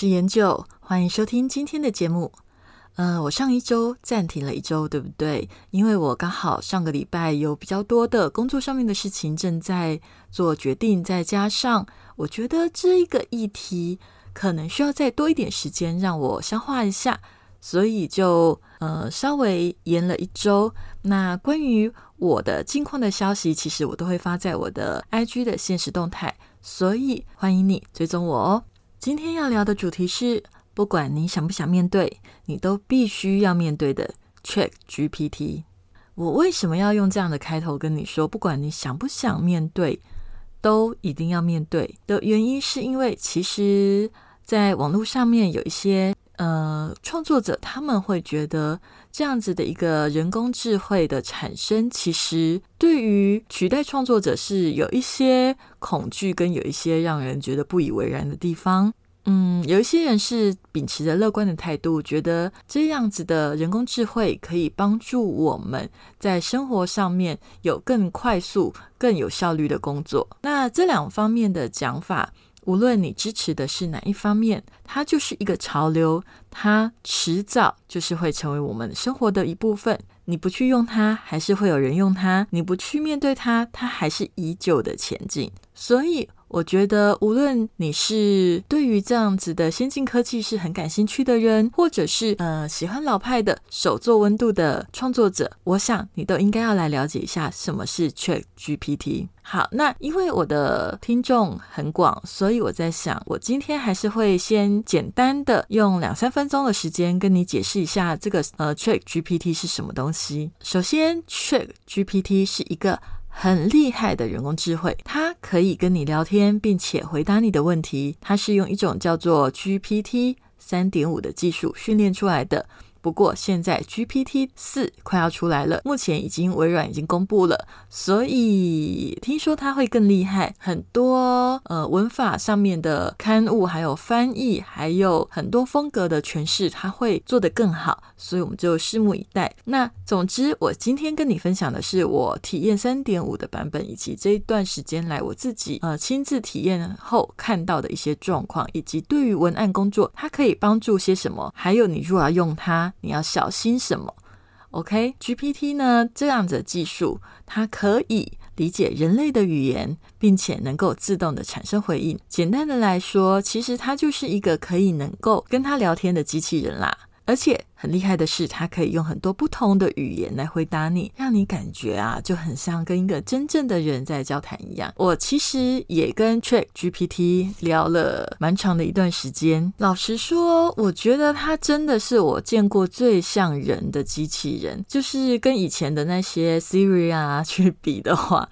是研究，欢迎收听今天的节目。呃，我上一周暂停了一周，对不对？因为我刚好上个礼拜有比较多的工作上面的事情正在做决定，再加上我觉得这一个议题可能需要再多一点时间让我消化一下，所以就呃稍微延了一周。那关于我的近况的消息，其实我都会发在我的 IG 的现实动态，所以欢迎你追踪我哦。今天要聊的主题是，不管你想不想面对，你都必须要面对的 Chat GPT。我为什么要用这样的开头跟你说，不管你想不想面对，都一定要面对的原因，是因为其实在网络上面有一些呃创作者，他们会觉得这样子的一个人工智慧的产生，其实对于取代创作者是有一些恐惧，跟有一些让人觉得不以为然的地方。嗯，有一些人是秉持着乐观的态度，觉得这样子的人工智慧可以帮助我们在生活上面有更快速、更有效率的工作。那这两方面的讲法，无论你支持的是哪一方面，它就是一个潮流，它迟早就是会成为我们生活的一部分。你不去用它，还是会有人用它；你不去面对它，它还是依旧的前进。所以。我觉得，无论你是对于这样子的先进科技是很感兴趣的人，或者是呃喜欢老派的手做温度的创作者，我想你都应该要来了解一下什么是 Chat GPT。好，那因为我的听众很广，所以我在想，我今天还是会先简单的用两三分钟的时间跟你解释一下这个呃 Chat GPT 是什么东西。首先，Chat GPT 是一个。很厉害的人工智慧，它可以跟你聊天，并且回答你的问题。它是用一种叫做 GPT 三点五的技术训练出来的。不过现在 GPT 四快要出来了，目前已经微软已经公布了，所以听说它会更厉害，很多呃文法上面的刊物，还有翻译，还有很多风格的诠释，它会做得更好，所以我们就拭目以待。那总之，我今天跟你分享的是我体验三点五的版本，以及这一段时间来我自己呃亲自体验后看到的一些状况，以及对于文案工作它可以帮助些什么，还有你如果要用它。你要小心什么？OK，GPT 呢？这样的技术，它可以理解人类的语言，并且能够自动的产生回应。简单的来说，其实它就是一个可以能够跟它聊天的机器人啦，而且。很厉害的是，它可以用很多不同的语言来回答你，让你感觉啊，就很像跟一个真正的人在交谈一样。我其实也跟 Chat GPT 聊了蛮长的一段时间。老实说，我觉得它真的是我见过最像人的机器人。就是跟以前的那些 Siri 啊去比的话，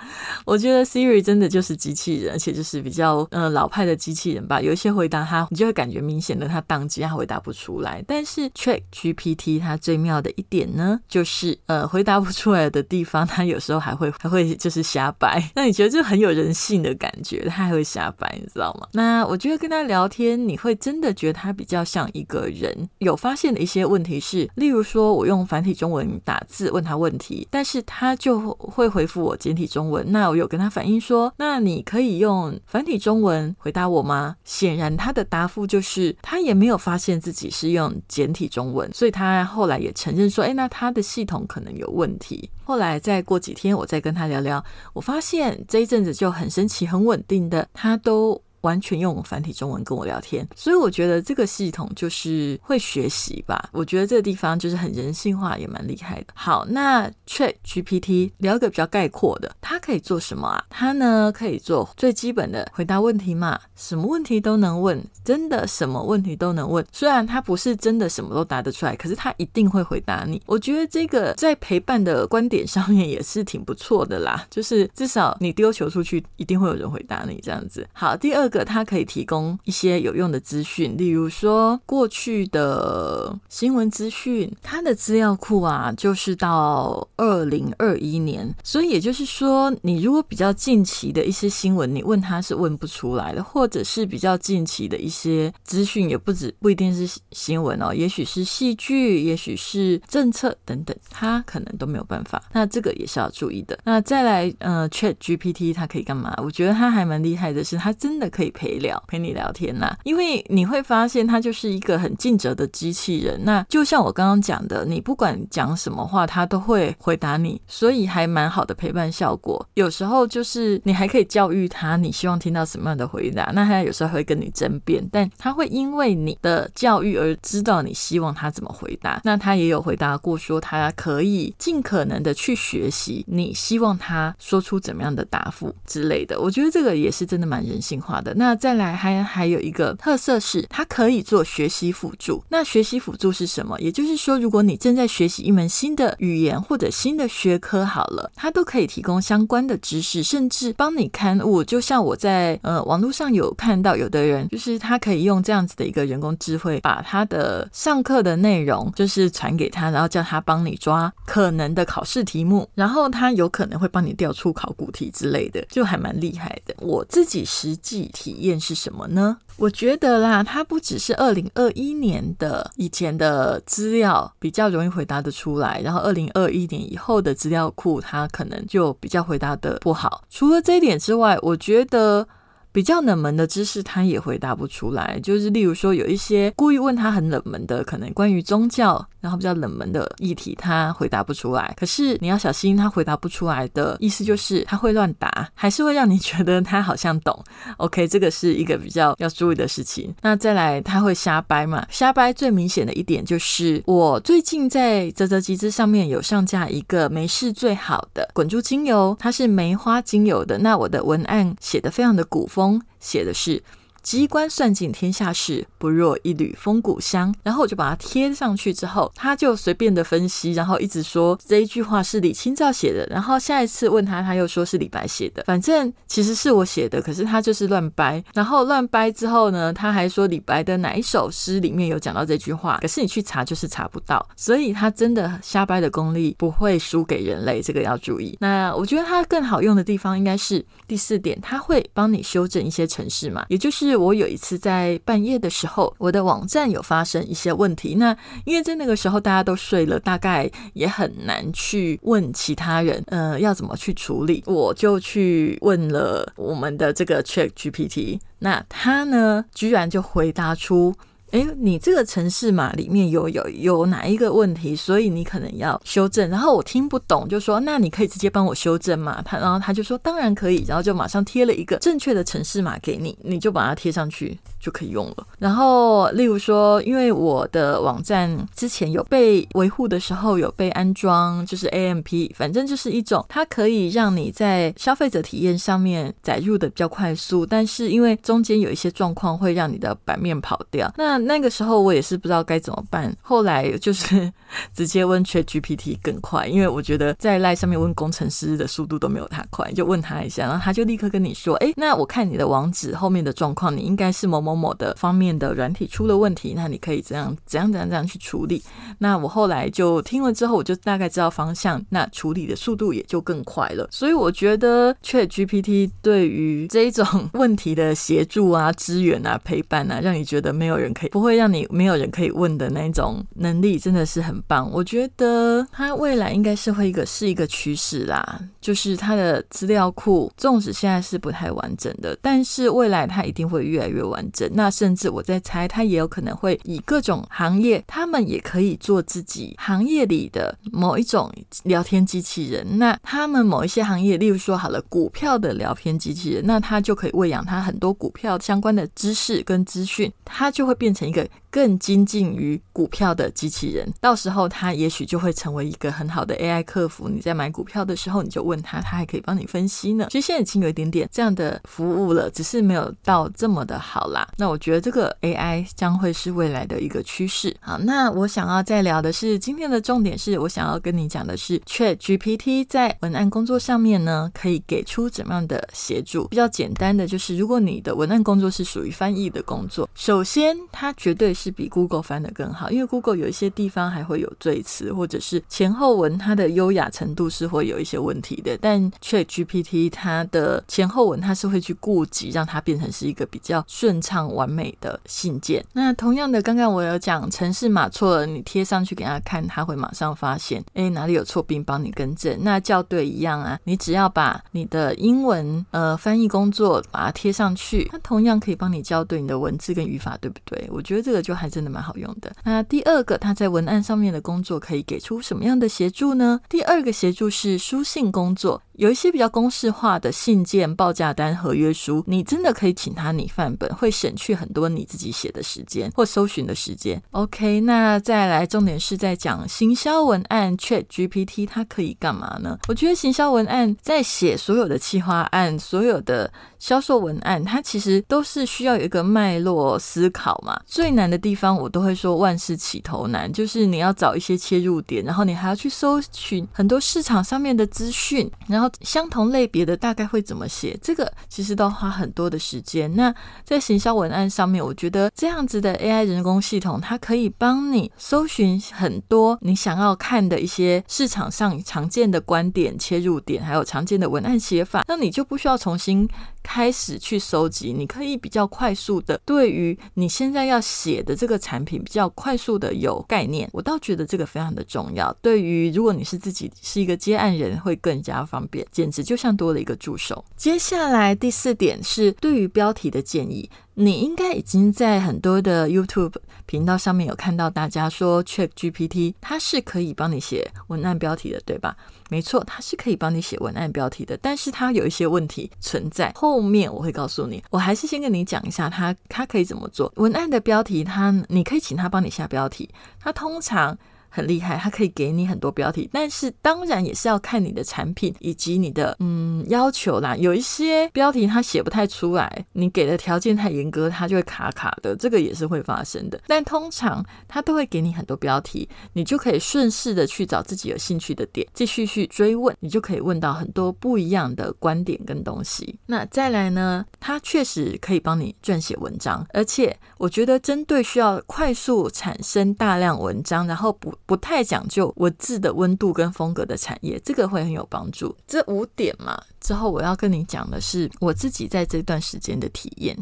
我觉得 Siri 真的就是机器人，而且就是比较呃老派的机器人吧。有一些回答它，你就会感觉明显的它宕机，它回答不出来。但是 Chat G P T 它最妙的一点呢，就是呃回答不出来的地方，它有时候还会还会就是瞎掰。那你觉得就很有人性的感觉，它还会瞎掰，你知道吗？那我觉得跟他聊天，你会真的觉得他比较像一个人。有发现的一些问题是，例如说我用繁体中文打字问他问题，但是他就会回复我简体中文。那我有跟他反映说，那你可以用繁体中文回答我吗？显然他的答复就是他也没有发现自己是用简体中文，所以。他后来也承认说：“哎，那他的系统可能有问题。”后来再过几天，我再跟他聊聊，我发现这一阵子就很神奇、很稳定的，他都。完全用繁体中文跟我聊天，所以我觉得这个系统就是会学习吧。我觉得这个地方就是很人性化，也蛮厉害的。好，那 Chat GPT 聊一个比较概括的，它可以做什么啊？它呢可以做最基本的回答问题嘛，什么问题都能问，真的什么问题都能问。虽然它不是真的什么都答得出来，可是它一定会回答你。我觉得这个在陪伴的观点上面也是挺不错的啦，就是至少你丢球出去，一定会有人回答你这样子。好，第二。这个，它可以提供一些有用的资讯，例如说过去的新闻资讯，它的资料库啊，就是到二零二一年，所以也就是说，你如果比较近期的一些新闻，你问他是问不出来的，或者是比较近期的一些资讯，也不止不一定是新闻哦，也许是戏剧，也许是政策等等，他可能都没有办法。那这个也是要注意的。那再来，呃，Chat GPT 它可以干嘛？我觉得它还蛮厉害的，是它真的可以陪聊，陪你聊天呐。因为你会发现，它就是一个很尽责的机器人。那就像我刚刚讲的，你不管讲什么话，它都会回答你，所以还蛮好的陪伴效果。有时候就是你还可以教育他，你希望听到什么样的回答。那他有时候会跟你争辩，但他会因为你的教育而知道你希望他怎么回答。那他也有回答过说，他可以尽可能的去学习你希望他说出怎么样的答复之类的。我觉得这个也是真的蛮人性化的。那再来还还有一个特色是，它可以做学习辅助。那学习辅助是什么？也就是说，如果你正在学习一门新的语言或者新的学科，好了，它都可以提供相关的知识，甚至帮你刊物。就像我在呃网络上有看到，有的人就是他可以用这样子的一个人工智慧，把他的上课的内容就是传给他，然后叫他帮你抓可能的考试题目，然后他有可能会帮你调出考古题之类的，就还蛮厉害的。我自己实际体验是什么呢？我觉得啦，它不只是二零二一年的以前的资料比较容易回答的出来，然后二零二一年以后的资料库，它可能就比较回答的不好。除了这一点之外，我觉得。比较冷门的知识，他也回答不出来。就是例如说，有一些故意问他很冷门的，可能关于宗教，然后比较冷门的议题，他回答不出来。可是你要小心，他回答不出来的意思就是他会乱答，还是会让你觉得他好像懂。OK，这个是一个比较要注意的事情。那再来，他会瞎掰嘛？瞎掰最明显的一点就是，我最近在泽泽集资上面有上架一个没事最好的滚珠精油，它是梅花精油的。那我的文案写的非常的古风。写的是。机关算尽天下事，不若一缕风骨香。然后我就把它贴上去之后，他就随便的分析，然后一直说这一句话是李清照写的。然后下一次问他，他又说是李白写的。反正其实是我写的，可是他就是乱掰。然后乱掰之后呢，他还说李白的哪一首诗里面有讲到这句话，可是你去查就是查不到。所以他真的瞎掰的功力不会输给人类，这个要注意。那我觉得他更好用的地方应该是第四点，他会帮你修正一些程式嘛，也就是。是我有一次在半夜的时候，我的网站有发生一些问题。那因为在那个时候大家都睡了，大概也很难去问其他人，呃，要怎么去处理。我就去问了我们的这个 Chat GPT，那他呢，居然就回答出。哎，你这个城市码里面有有有哪一个问题？所以你可能要修正。然后我听不懂，就说那你可以直接帮我修正嘛？他然后他就说当然可以，然后就马上贴了一个正确的城市码给你，你就把它贴上去就可以用了。然后例如说，因为我的网站之前有被维护的时候有被安装，就是 AMP，反正就是一种它可以让你在消费者体验上面载入的比较快速，但是因为中间有一些状况会让你的版面跑掉，那。那个时候我也是不知道该怎么办，后来就是 直接问 Chat GPT 更快，因为我觉得在赖上面问工程师的速度都没有他快，就问他一下，然后他就立刻跟你说，哎，那我看你的网址后面的状况，你应该是某某某的方面的软体出了问题，那你可以怎样怎样怎样怎样去处理。那我后来就听了之后，我就大概知道方向，那处理的速度也就更快了。所以我觉得 Chat GPT 对于这一种问题的协助啊、支援啊、陪伴啊，让你觉得没有人可以。不会让你没有人可以问的那种能力，真的是很棒。我觉得它未来应该是会一个是一个趋势啦，就是它的资料库，纵使现在是不太完整的，但是未来它一定会越来越完整。那甚至我在猜，他也有可能会以各种行业，他们也可以做自己行业里的某一种聊天机器人。那他们某一些行业，例如说好了股票的聊天机器人，那他就可以喂养他很多股票相关的知识跟资讯，他就会变。成一个更精进于股票的机器人。到时候他也许就会成为一个很好的 AI 客服。你在买股票的时候，你就问他，他还可以帮你分析呢。其实现在已经有一点点这样的服务了，只是没有到这么的好啦。那我觉得这个 AI 将会是未来的一个趋势。好，那我想要再聊的是，今天的重点是我想要跟你讲的是，Chat GPT 在文案工作上面呢，可以给出怎么样的协助？比较简单的就是，如果你的文案工作是属于翻译的工作，首先它绝对是比 Google 翻的更好，因为 Google 有一些地方还会有赘词，或者是前后文它的优雅程度是会有一些问题的。但 Chat GPT 它的前后文它是会去顾及，让它变成是一个比较顺畅完美的信件。那同样的，刚刚我有讲城市码错了，你贴上去给他看，他会马上发现，哎，哪里有错，并帮你更正。那校对一样啊，你只要把你的英文呃翻译工作把它贴上去，它同样可以帮你校对你的文字跟语法，对不对？我觉得这个就还真的蛮好用的。那第二个，他在文案上面的工作可以给出什么样的协助呢？第二个协助是书信工作。有一些比较公式化的信件、报价单、合约书，你真的可以请他拟范本，会省去很多你自己写的时间或搜寻的时间。OK，那再来，重点是在讲行销文案，Chat GPT 它可以干嘛呢？我觉得行销文案在写所有的企划案、所有的销售文案，它其实都是需要有一个脉络思考嘛。最难的地方，我都会说万事起头难，就是你要找一些切入点，然后你还要去搜寻很多市场上面的资讯，然后相同类别的大概会怎么写？这个其实都花很多的时间。那在行销文案上面，我觉得这样子的 AI 人工系统，它可以帮你搜寻很多你想要看的一些市场上常见的观点、切入点，还有常见的文案写法，那你就不需要重新。开始去收集，你可以比较快速的对于你现在要写的这个产品比较快速的有概念。我倒觉得这个非常的重要。对于如果你是自己是一个接案人，会更加方便，简直就像多了一个助手。接下来第四点是对于标题的建议。你应该已经在很多的 YouTube 频道上面有看到大家说 Chat GPT 它是可以帮你写文案标题的，对吧？没错，它是可以帮你写文案标题的，但是它有一些问题存在。后面我会告诉你，我还是先跟你讲一下它它可以怎么做文案的标题。它你可以请它帮你下标题，它通常。很厉害，它可以给你很多标题，但是当然也是要看你的产品以及你的嗯要求啦。有一些标题它写不太出来，你给的条件太严格，它就会卡卡的，这个也是会发生的。但通常它都会给你很多标题，你就可以顺势的去找自己有兴趣的点，继续去追问，你就可以问到很多不一样的观点跟东西。那再来呢，它确实可以帮你撰写文章，而且我觉得针对需要快速产生大量文章，然后不。不太讲究文字的温度跟风格的产业，这个会很有帮助。这五点嘛，之后我要跟你讲的是我自己在这段时间的体验。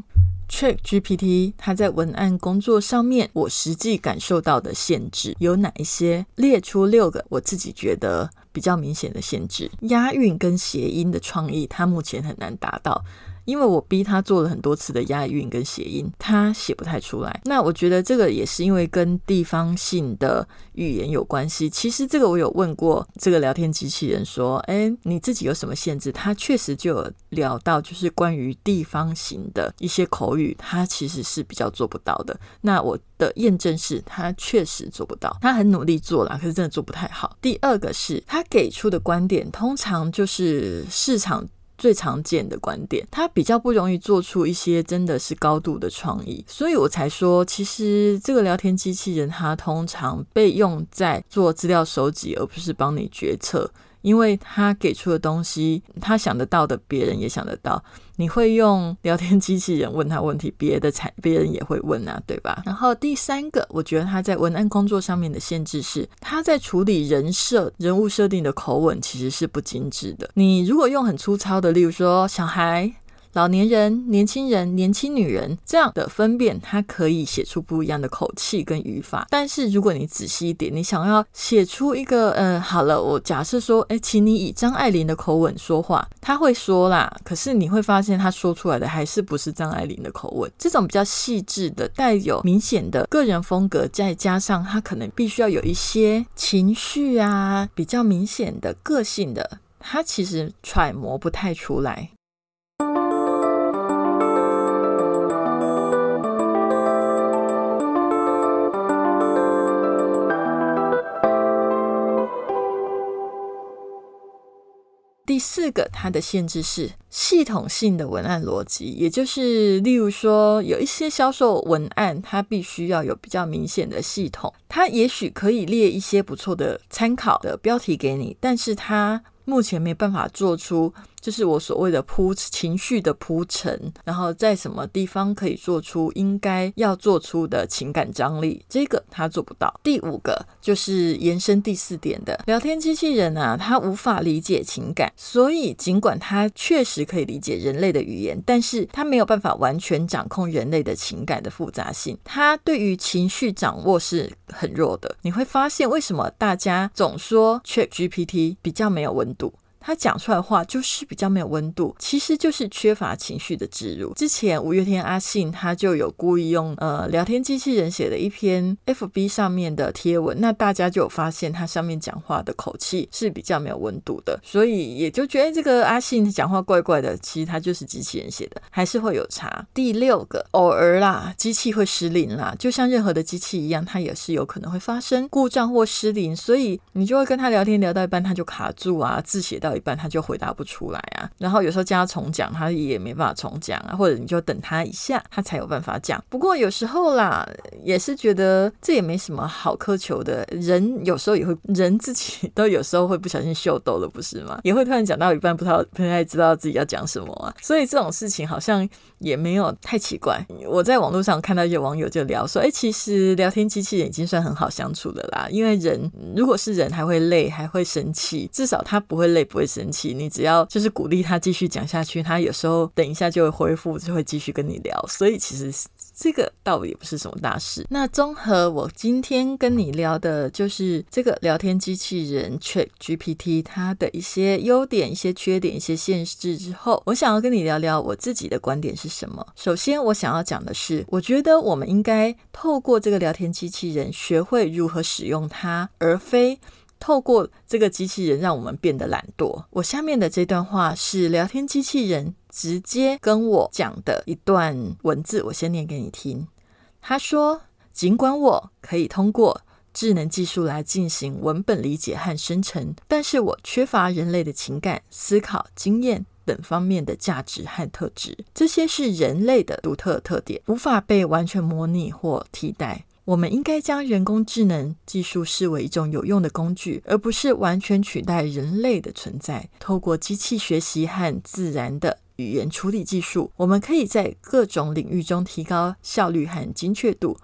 Chat GPT 它在文案工作上面，我实际感受到的限制有哪一些？列出六个我自己觉得比较明显的限制。押韵跟谐音的创意，它目前很难达到。因为我逼他做了很多次的押韵跟谐音，他写不太出来。那我觉得这个也是因为跟地方性的语言有关系。其实这个我有问过这个聊天机器人说：“哎，你自己有什么限制？”他确实就有聊到，就是关于地方型的一些口语，他其实是比较做不到的。那我的验证是他确实做不到，他很努力做了，可是真的做不太好。第二个是他给出的观点，通常就是市场。最常见的观点，它比较不容易做出一些真的是高度的创意，所以我才说，其实这个聊天机器人它通常被用在做资料收集，而不是帮你决策。因为它给出的东西，它想得到的，别人也想得到。你会用 聊天机器人问他问题，别的才别人也会问啊，对吧？然后第三个，我觉得他在文案工作上面的限制是，他在处理人设、人物设定的口吻其实是不精致的。你如果用很粗糙的，例如说小孩。老年人、年轻人、年轻女人这样的分辨，它可以写出不一样的口气跟语法。但是如果你仔细一点，你想要写出一个，呃，好了，我假设说，哎，请你以张爱玲的口吻说话，他会说啦。可是你会发现，他说出来的还是不是张爱玲的口吻。这种比较细致的、带有明显的个人风格，再加上他可能必须要有一些情绪啊，比较明显的个性的，他其实揣摩不太出来。第四个，它的限制是系统性的文案逻辑，也就是例如说，有一些销售文案，它必须要有比较明显的系统，它也许可以列一些不错的参考的标题给你，但是它目前没办法做出。就是我所谓的铺情绪的铺陈，然后在什么地方可以做出应该要做出的情感张力，这个他做不到。第五个就是延伸第四点的聊天机器人啊，它无法理解情感，所以尽管它确实可以理解人类的语言，但是它没有办法完全掌控人类的情感的复杂性，它对于情绪掌握是很弱的。你会发现为什么大家总说 Chat GPT 比较没有温度？他讲出来话就是比较没有温度，其实就是缺乏情绪的植入。之前五月天阿信他就有故意用呃聊天机器人写的一篇 FB 上面的贴文，那大家就有发现他上面讲话的口气是比较没有温度的，所以也就觉得这个阿信讲话怪怪的。其实他就是机器人写的，还是会有差。第六个，偶尔啦，机器会失灵啦，就像任何的机器一样，它也是有可能会发生故障或失灵，所以你就会跟他聊天聊到一半，他就卡住啊，字写到。一半他就回答不出来啊，然后有时候叫他重讲，他也没办法重讲啊，或者你就等他一下，他才有办法讲。不过有时候啦，也是觉得这也没什么好苛求的。人有时候也会，人自己都有时候会不小心秀逗了，不是吗？也会突然讲到一半，不知道不太知道自己要讲什么啊。所以这种事情好像也没有太奇怪。我在网络上看到一些网友就聊说，哎，其实聊天机器人已经算很好相处的啦，因为人如果是人还会累，还会生气，至少他不会累，不会。生气，你只要就是鼓励他继续讲下去，他有时候等一下就会恢复，就会继续跟你聊。所以其实这个倒也不是什么大事。那综合我今天跟你聊的，就是这个聊天机器人 Chat GPT 它的一些优点、一些缺点、一些限制之后，我想要跟你聊聊我自己的观点是什么。首先，我想要讲的是，我觉得我们应该透过这个聊天机器人，学会如何使用它，而非。透过这个机器人让我们变得懒惰。我下面的这段话是聊天机器人直接跟我讲的一段文字，我先念给你听。他说：“尽管我可以通过智能技术来进行文本理解和生成，但是我缺乏人类的情感、思考、经验等方面的价值和特质。这些是人类的独特特点，无法被完全模拟或替代。”我们应该将人工智能技术视为一种有用的工具，而不是完全取代人类的存在。透过机器学习和自然的语言处理技术，我们可以在各种领域中提高效率和精确度。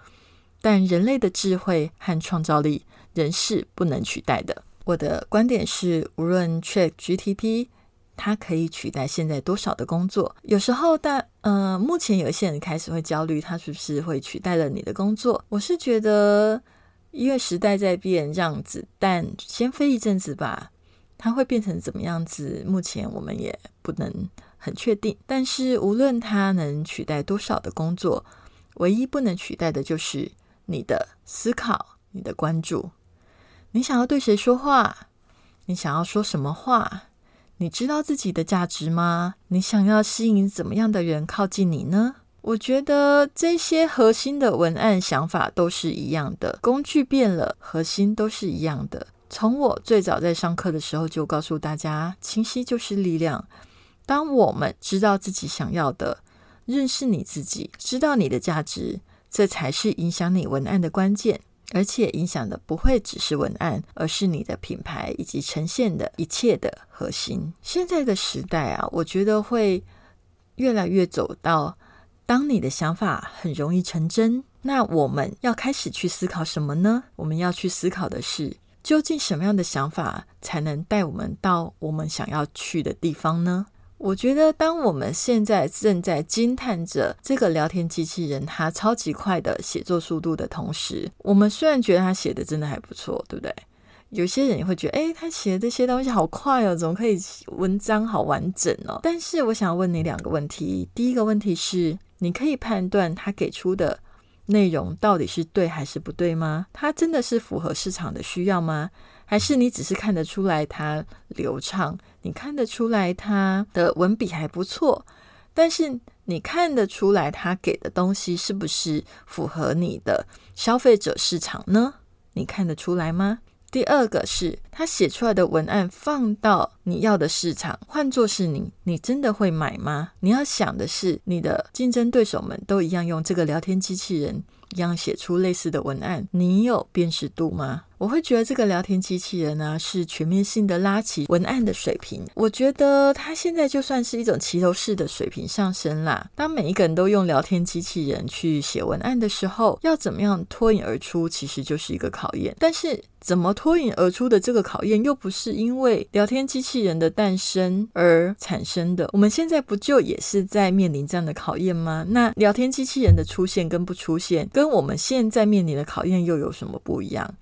但人类的智慧和创造力仍是不能取代的。我的观点是，无论 Chat GTP。它可以取代现在多少的工作？有时候，但呃，目前有一些人开始会焦虑，它是不是会取代了你的工作？我是觉得，因为时代在变，让子弹先飞一阵子吧。它会变成怎么样子？目前我们也不能很确定。但是，无论它能取代多少的工作，唯一不能取代的就是你的思考、你的关注。你想要对谁说话？你想要说什么话？你知道自己的价值吗？你想要吸引怎么样的人靠近你呢？我觉得这些核心的文案想法都是一样的，工具变了，核心都是一样的。从我最早在上课的时候就告诉大家，清晰就是力量。当我们知道自己想要的，认识你自己，知道你的价值，这才是影响你文案的关键。而且影响的不会只是文案，而是你的品牌以及呈现的一切的核心。现在的时代啊，我觉得会越来越走到，当你的想法很容易成真，那我们要开始去思考什么呢？我们要去思考的是，究竟什么样的想法才能带我们到我们想要去的地方呢？我觉得，当我们现在正在惊叹着这个聊天机器人它超级快的写作速度的同时，我们虽然觉得他写的真的还不错，对不对？有些人也会觉得，哎，他写的这些东西好快哦，怎么可以文章好完整哦？但是，我想问你两个问题。第一个问题是，你可以判断他给出的内容到底是对还是不对吗？他真的是符合市场的需要吗？还是你只是看得出来它流畅，你看得出来它的文笔还不错，但是你看得出来它给的东西是不是符合你的消费者市场呢？你看得出来吗？第二个是他写出来的文案放到你要的市场，换作是你，你真的会买吗？你要想的是，你的竞争对手们都一样用这个聊天机器人。一样写出类似的文案，你有辨识度吗？我会觉得这个聊天机器人呢，是全面性的拉起文案的水平。我觉得它现在就算是一种齐头式的水平上升啦。当每一个人都用聊天机器人去写文案的时候，要怎么样脱颖而出，其实就是一个考验。但是怎么脱颖而出的这个考验，又不是因为聊天机器人的诞生而产生的。我们现在不就也是在面临这样的考验吗？那聊天机器人的出现跟不出现，跟我们现在面临的考验又有什么不一样？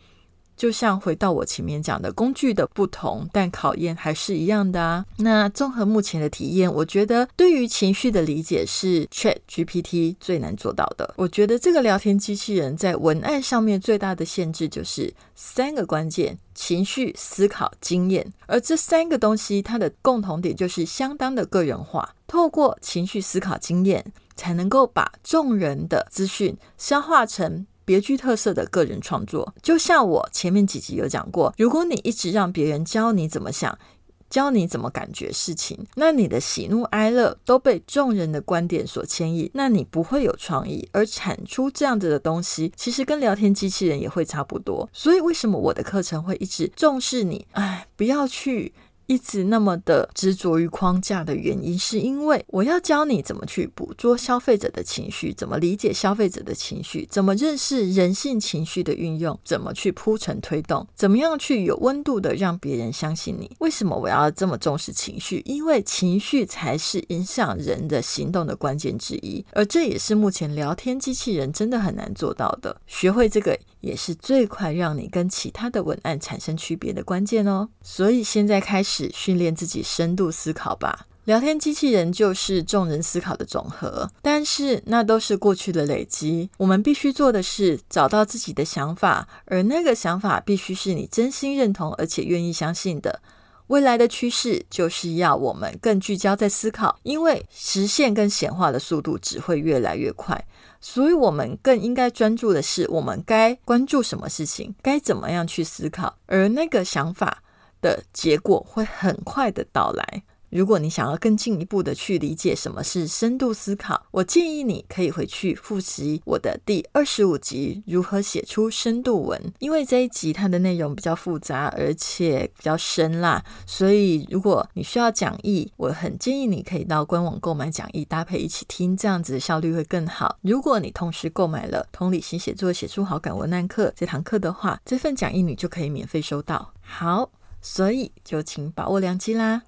就像回到我前面讲的工具的不同，但考验还是一样的啊。那综合目前的体验，我觉得对于情绪的理解是 Chat GPT 最难做到的。我觉得这个聊天机器人在文案上面最大的限制就是三个关键：情绪、思考、经验。而这三个东西，它的共同点就是相当的个人化。透过情绪、思考、经验，才能够把众人的资讯消化成。别具特色的个人创作，就像我前面几集有讲过，如果你一直让别人教你怎么想，教你怎么感觉事情，那你的喜怒哀乐都被众人的观点所牵引，那你不会有创意，而产出这样子的东西，其实跟聊天机器人也会差不多。所以为什么我的课程会一直重视你？哎，不要去。一直那么的执着于框架的原因，是因为我要教你怎么去捕捉消费者的情绪，怎么理解消费者的情绪，怎么认识人性情绪的运用，怎么去铺陈推动，怎么样去有温度的让别人相信你。为什么我要这么重视情绪？因为情绪才是影响人的行动的关键之一，而这也是目前聊天机器人真的很难做到的。学会这个。也是最快让你跟其他的文案产生区别的关键哦。所以现在开始训练自己深度思考吧。聊天机器人就是众人思考的总和，但是那都是过去的累积。我们必须做的是找到自己的想法，而那个想法必须是你真心认同而且愿意相信的。未来的趋势就是要我们更聚焦在思考，因为实现跟显化的速度只会越来越快。所以，我们更应该专注的是，我们该关注什么事情，该怎么样去思考，而那个想法的结果会很快的到来。如果你想要更进一步的去理解什么是深度思考，我建议你可以回去复习我的第二十五集《如何写出深度文》，因为这一集它的内容比较复杂，而且比较深啦。所以如果你需要讲义，我很建议你可以到官网购买讲义，搭配一起听，这样子效率会更好。如果你同时购买了《同理心写作写出好感文案课》这堂课的话，这份讲义你就可以免费收到。好，所以就请把握良机啦。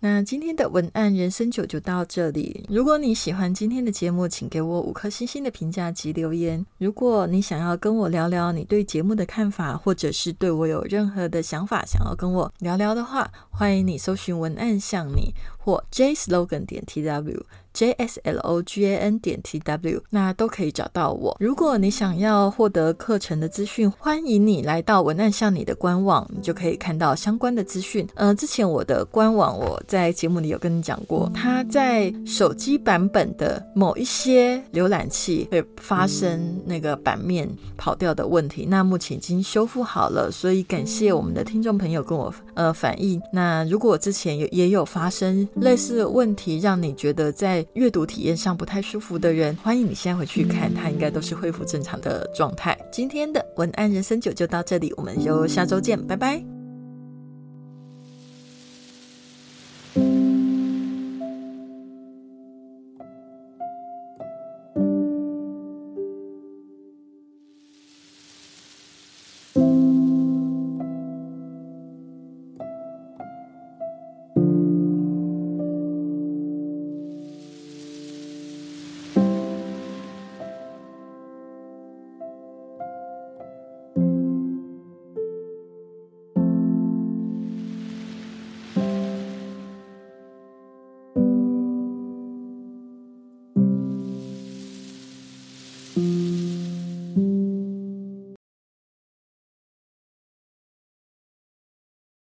那今天的文案人生九就到这里。如果你喜欢今天的节目，请给我五颗星星的评价及留言。如果你想要跟我聊聊你对节目的看法，或者是对我有任何的想法想要跟我聊聊的话，欢迎你搜寻文案像你或 J Slogan 点 t w J s l o g a n 点 t w 那都可以找到我。如果你想要获得课程的资讯，欢迎你来到文案向你的官网，你就可以看到相关的资讯。呃，之前我的官网我在节目里有跟你讲过，它在手机版本的某一些浏览器会发生那个版面跑掉的问题，那目前已经修复好了，所以感谢我们的听众朋友跟我呃反映。那如果之前有也有发生类似的问题，让你觉得在阅读体验上不太舒服的人，欢迎你现在回去看，它应该都是恢复正常的状态。今天的文案人生九就到这里，我们就下周见，拜拜。